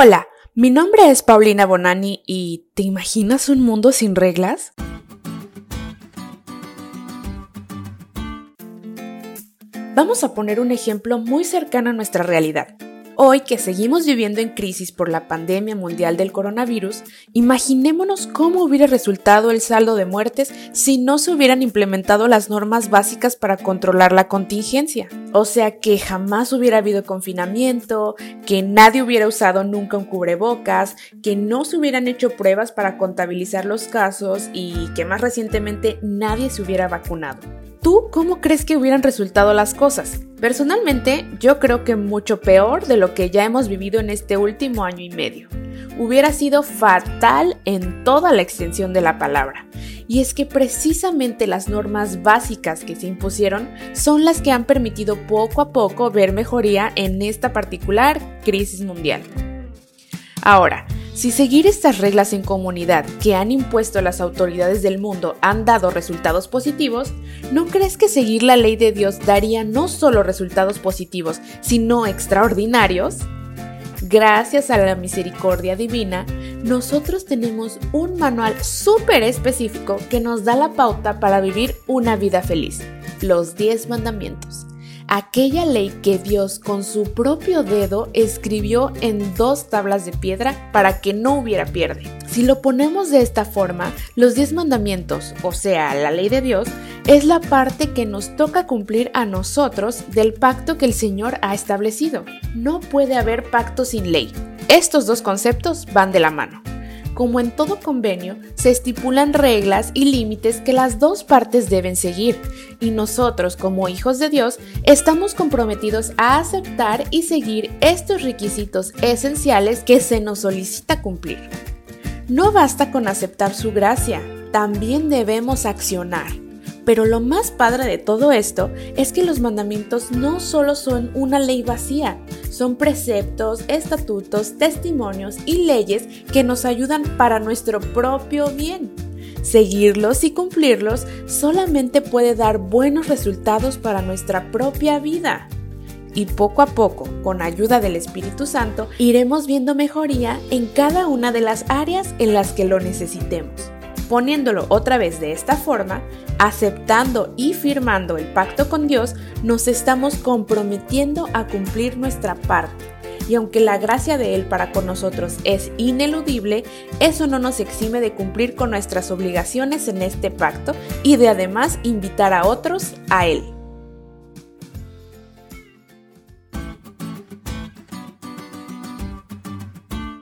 Hola, mi nombre es Paulina Bonani y ¿te imaginas un mundo sin reglas? Vamos a poner un ejemplo muy cercano a nuestra realidad. Hoy que seguimos viviendo en crisis por la pandemia mundial del coronavirus, imaginémonos cómo hubiera resultado el saldo de muertes si no se hubieran implementado las normas básicas para controlar la contingencia. O sea, que jamás hubiera habido confinamiento, que nadie hubiera usado nunca un cubrebocas, que no se hubieran hecho pruebas para contabilizar los casos y que más recientemente nadie se hubiera vacunado. ¿Tú cómo crees que hubieran resultado las cosas? Personalmente, yo creo que mucho peor de lo que ya hemos vivido en este último año y medio. Hubiera sido fatal en toda la extensión de la palabra. Y es que precisamente las normas básicas que se impusieron son las que han permitido poco a poco ver mejoría en esta particular crisis mundial. Ahora, si seguir estas reglas en comunidad que han impuesto las autoridades del mundo han dado resultados positivos, ¿no crees que seguir la ley de Dios daría no solo resultados positivos, sino extraordinarios? Gracias a la misericordia divina, nosotros tenemos un manual súper específico que nos da la pauta para vivir una vida feliz, los 10 mandamientos aquella ley que Dios con su propio dedo escribió en dos tablas de piedra para que no hubiera pierde. Si lo ponemos de esta forma, los diez mandamientos, o sea, la ley de Dios, es la parte que nos toca cumplir a nosotros del pacto que el Señor ha establecido. No puede haber pacto sin ley. Estos dos conceptos van de la mano como en todo convenio, se estipulan reglas y límites que las dos partes deben seguir, y nosotros, como hijos de Dios, estamos comprometidos a aceptar y seguir estos requisitos esenciales que se nos solicita cumplir. No basta con aceptar su gracia, también debemos accionar. Pero lo más padre de todo esto es que los mandamientos no solo son una ley vacía, son preceptos, estatutos, testimonios y leyes que nos ayudan para nuestro propio bien. Seguirlos y cumplirlos solamente puede dar buenos resultados para nuestra propia vida. Y poco a poco, con ayuda del Espíritu Santo, iremos viendo mejoría en cada una de las áreas en las que lo necesitemos. Poniéndolo otra vez de esta forma, aceptando y firmando el pacto con Dios, nos estamos comprometiendo a cumplir nuestra parte. Y aunque la gracia de Él para con nosotros es ineludible, eso no nos exime de cumplir con nuestras obligaciones en este pacto y de además invitar a otros a Él.